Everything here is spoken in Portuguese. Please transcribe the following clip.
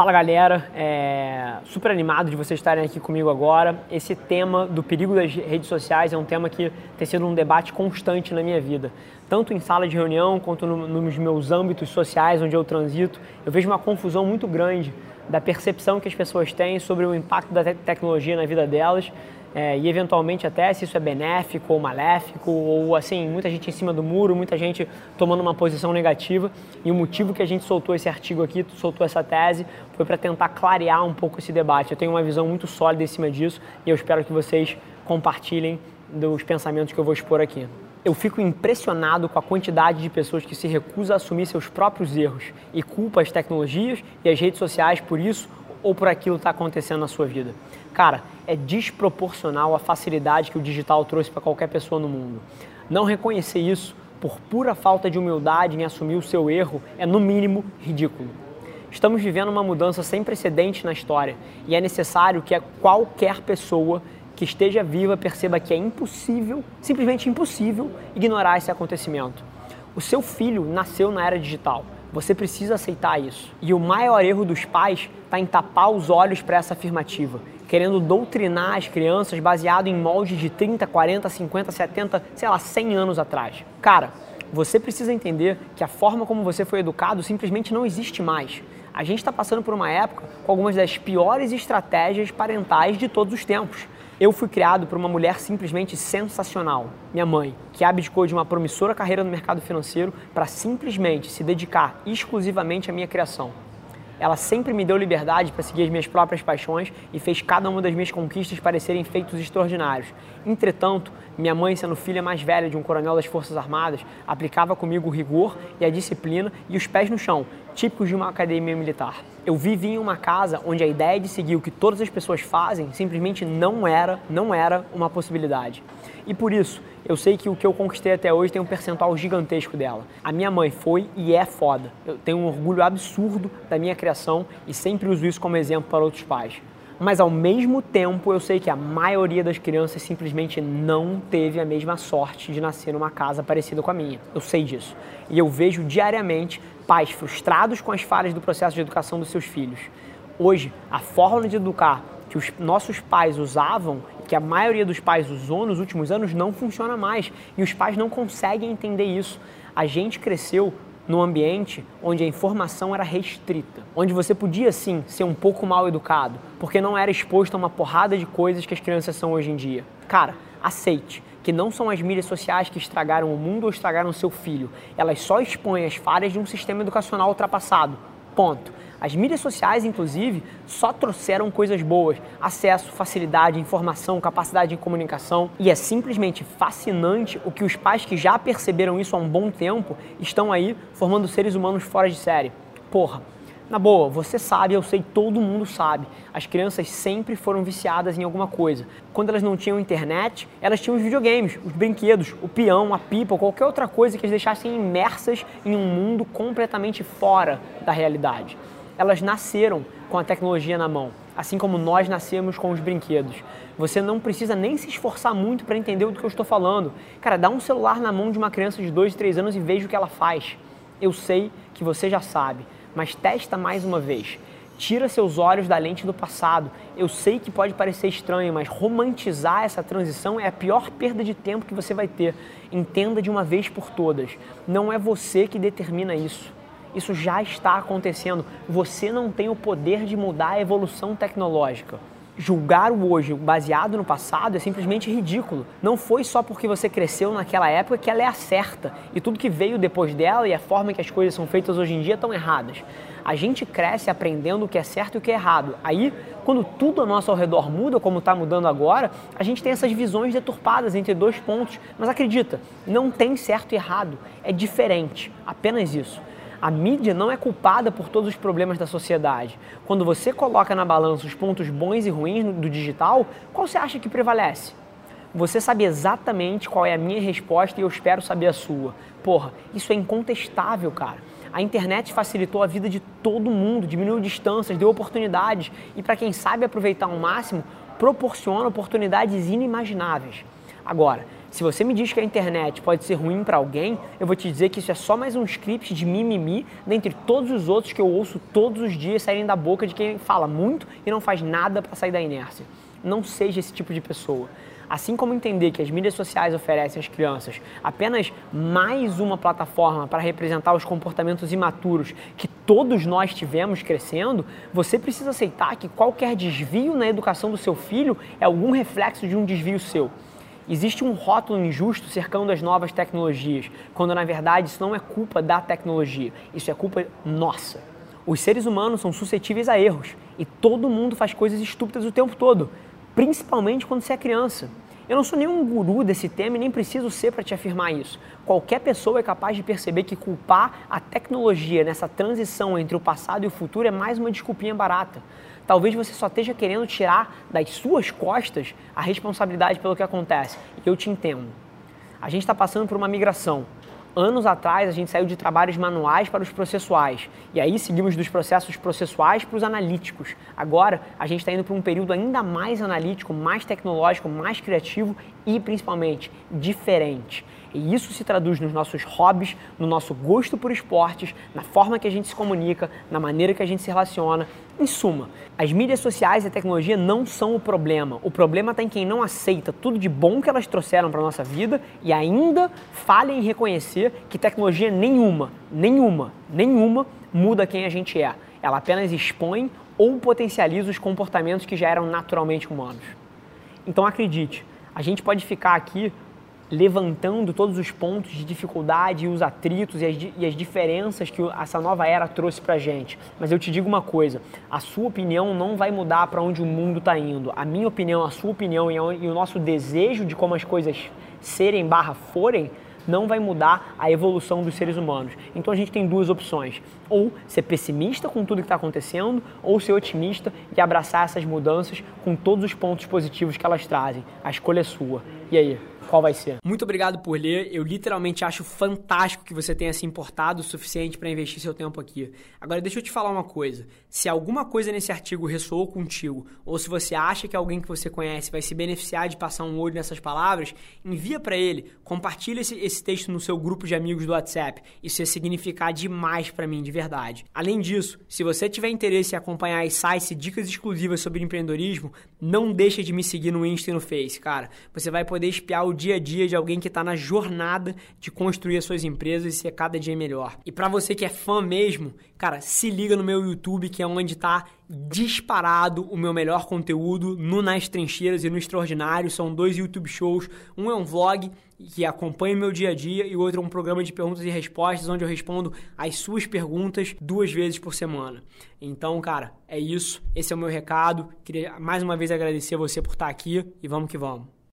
Fala galera, é super animado de vocês estarem aqui comigo agora. Esse tema do perigo das redes sociais é um tema que tem sido um debate constante na minha vida, tanto em sala de reunião quanto no, nos meus âmbitos sociais onde eu transito. Eu vejo uma confusão muito grande da percepção que as pessoas têm sobre o impacto da te tecnologia na vida delas é, e eventualmente até se isso é benéfico ou maléfico, ou assim, muita gente em cima do muro, muita gente tomando uma posição negativa. E o motivo que a gente soltou esse artigo aqui, soltou essa tese, foi para tentar clarear um pouco esse debate. Eu tenho uma visão muito sólida em cima disso e eu espero que vocês compartilhem dos pensamentos que eu vou expor aqui. Eu fico impressionado com a quantidade de pessoas que se recusam a assumir seus próprios erros e culpa as tecnologias e as redes sociais por isso ou por aquilo que está acontecendo na sua vida. Cara, é desproporcional a facilidade que o digital trouxe para qualquer pessoa no mundo. Não reconhecer isso por pura falta de humildade em assumir o seu erro é, no mínimo, ridículo. Estamos vivendo uma mudança sem precedentes na história e é necessário que qualquer pessoa que esteja viva perceba que é impossível, simplesmente impossível, ignorar esse acontecimento. O seu filho nasceu na era digital. Você precisa aceitar isso. E o maior erro dos pais está em tapar os olhos para essa afirmativa querendo doutrinar as crianças baseado em moldes de 30, 40, 50, 70, sei lá, 100 anos atrás. Cara, você precisa entender que a forma como você foi educado simplesmente não existe mais. A gente está passando por uma época com algumas das piores estratégias parentais de todos os tempos. Eu fui criado por uma mulher simplesmente sensacional, minha mãe, que abdicou de uma promissora carreira no mercado financeiro para simplesmente se dedicar exclusivamente à minha criação. Ela sempre me deu liberdade para seguir as minhas próprias paixões e fez cada uma das minhas conquistas parecerem feitos extraordinários. Entretanto, minha mãe, sendo filha mais velha de um coronel das Forças Armadas, aplicava comigo o rigor e a disciplina e os pés no chão, típicos de uma academia militar. Eu vivi em uma casa onde a ideia de seguir o que todas as pessoas fazem simplesmente não era, não era uma possibilidade. E por isso, eu sei que o que eu conquistei até hoje tem um percentual gigantesco dela. A minha mãe foi e é foda. Eu tenho um orgulho absurdo da minha criação e sempre uso isso como exemplo para outros pais. Mas ao mesmo tempo, eu sei que a maioria das crianças simplesmente não teve a mesma sorte de nascer numa casa parecida com a minha. Eu sei disso. E eu vejo diariamente pais frustrados com as falhas do processo de educação dos seus filhos. Hoje, a forma de educar que os nossos pais usavam, que a maioria dos pais usou nos últimos anos, não funciona mais. E os pais não conseguem entender isso. A gente cresceu num ambiente onde a informação era restrita, onde você podia sim ser um pouco mal educado, porque não era exposto a uma porrada de coisas que as crianças são hoje em dia. Cara, aceite que não são as mídias sociais que estragaram o mundo ou estragaram seu filho. Elas só expõem as falhas de um sistema educacional ultrapassado. Ponto. As mídias sociais, inclusive, só trouxeram coisas boas: acesso, facilidade, informação, capacidade de comunicação. E é simplesmente fascinante o que os pais que já perceberam isso há um bom tempo estão aí formando seres humanos fora de série. Porra, na boa, você sabe, eu sei, todo mundo sabe. As crianças sempre foram viciadas em alguma coisa. Quando elas não tinham internet, elas tinham os videogames, os brinquedos, o peão, a pipa, qualquer outra coisa que as deixassem imersas em um mundo completamente fora da realidade. Elas nasceram com a tecnologia na mão, assim como nós nascemos com os brinquedos. Você não precisa nem se esforçar muito para entender o que eu estou falando. Cara, dá um celular na mão de uma criança de 2, 3 anos e veja o que ela faz. Eu sei que você já sabe mas testa mais uma vez. Tira seus olhos da lente do passado. Eu sei que pode parecer estranho, mas romantizar essa transição é a pior perda de tempo que você vai ter. Entenda de uma vez por todas. Não é você que determina isso. Isso já está acontecendo. Você não tem o poder de mudar a evolução tecnológica julgar o hoje baseado no passado é simplesmente ridículo. Não foi só porque você cresceu naquela época que ela é a certa e tudo que veio depois dela e a forma que as coisas são feitas hoje em dia estão erradas. A gente cresce aprendendo o que é certo e o que é errado. Aí, quando tudo ao nosso redor muda, como está mudando agora, a gente tem essas visões deturpadas entre dois pontos. Mas acredita, não tem certo e errado. É diferente. Apenas isso. A mídia não é culpada por todos os problemas da sociedade. Quando você coloca na balança os pontos bons e ruins do digital, qual você acha que prevalece? Você sabe exatamente qual é a minha resposta e eu espero saber a sua. Porra, isso é incontestável, cara. A internet facilitou a vida de todo mundo, diminuiu distâncias, deu oportunidades e, para quem sabe aproveitar ao máximo, proporciona oportunidades inimagináveis. Agora, Se você me diz que a internet pode ser ruim para alguém, eu vou te dizer que isso é só mais um script de mimimi dentre todos os outros que eu ouço todos os dias saírem da boca de quem fala muito e não faz nada para sair da inércia. Não seja esse tipo de pessoa. Assim como entender que as mídias sociais oferecem às crianças apenas mais uma plataforma para representar os comportamentos imaturos que todos nós tivemos crescendo, você precisa aceitar que qualquer desvio na educação do seu filho é algum reflexo de um desvio seu. Existe um rótulo injusto cercando as novas tecnologias, quando na verdade isso não é culpa da tecnologia, isso é culpa nossa. Os seres humanos são suscetíveis a erros e todo mundo faz coisas estúpidas o tempo todo principalmente quando você é criança. Eu não sou nenhum guru desse tema e nem preciso ser para te afirmar isso. Qualquer pessoa é capaz de perceber que culpar a tecnologia nessa transição entre o passado e o futuro é mais uma desculpinha barata. Talvez você só esteja querendo tirar das suas costas a responsabilidade pelo que acontece. Eu te entendo. A gente está passando por uma migração anos atrás a gente saiu de trabalhos manuais para os processuais. E aí seguimos dos processos processuais para os analíticos. Agora a gente está indo para um período ainda mais analítico, mais tecnológico, mais criativo e principalmente diferente. E isso se traduz nos nossos hobbies, no nosso gosto por esportes, na forma que a gente se comunica, na maneira que a gente se relaciona. Em suma, as mídias sociais e a tecnologia não são o problema. O problema está em quem não aceita tudo de bom que elas trouxeram para a nossa vida e ainda falha em reconhecer que tecnologia nenhuma, nenhuma, nenhuma muda quem a gente é. Ela apenas expõe ou potencializa os comportamentos que já eram naturalmente humanos. Então acredite, a gente pode ficar aqui levantando todos os pontos de dificuldade os atritos e as, e as diferenças que essa nova era trouxe para gente. Mas eu te digo uma coisa: a sua opinião não vai mudar para onde o mundo está indo. A minha opinião, a sua opinião e, e o nosso desejo de como as coisas serem barra forem não vai mudar a evolução dos seres humanos. Então a gente tem duas opções: ou ser pessimista com tudo que está acontecendo, ou ser otimista e abraçar essas mudanças com todos os pontos positivos que elas trazem. A escolha é sua. E aí? Qual vai ser. Muito obrigado por ler. Eu literalmente acho fantástico que você tenha se importado o suficiente para investir seu tempo aqui. Agora, deixa eu te falar uma coisa. Se alguma coisa nesse artigo ressoou contigo, ou se você acha que alguém que você conhece vai se beneficiar de passar um olho nessas palavras, envia para ele, compartilha esse, esse texto no seu grupo de amigos do WhatsApp. Isso ia significar demais para mim, de verdade. Além disso, se você tiver interesse em acompanhar as sites e dicas exclusivas sobre empreendedorismo, não deixa de me seguir no Insta e no Face, cara. Você vai poder espiar o dia a dia de alguém que está na jornada de construir as suas empresas e ser cada dia melhor. E para você que é fã mesmo, cara, se liga no meu YouTube, que é onde está disparado o meu melhor conteúdo no Nas Trincheiras e no Extraordinário. São dois YouTube shows. Um é um vlog que acompanha o meu dia a dia e o outro é um programa de perguntas e respostas onde eu respondo as suas perguntas duas vezes por semana. Então, cara, é isso. Esse é o meu recado. Queria mais uma vez agradecer você por estar aqui e vamos que vamos.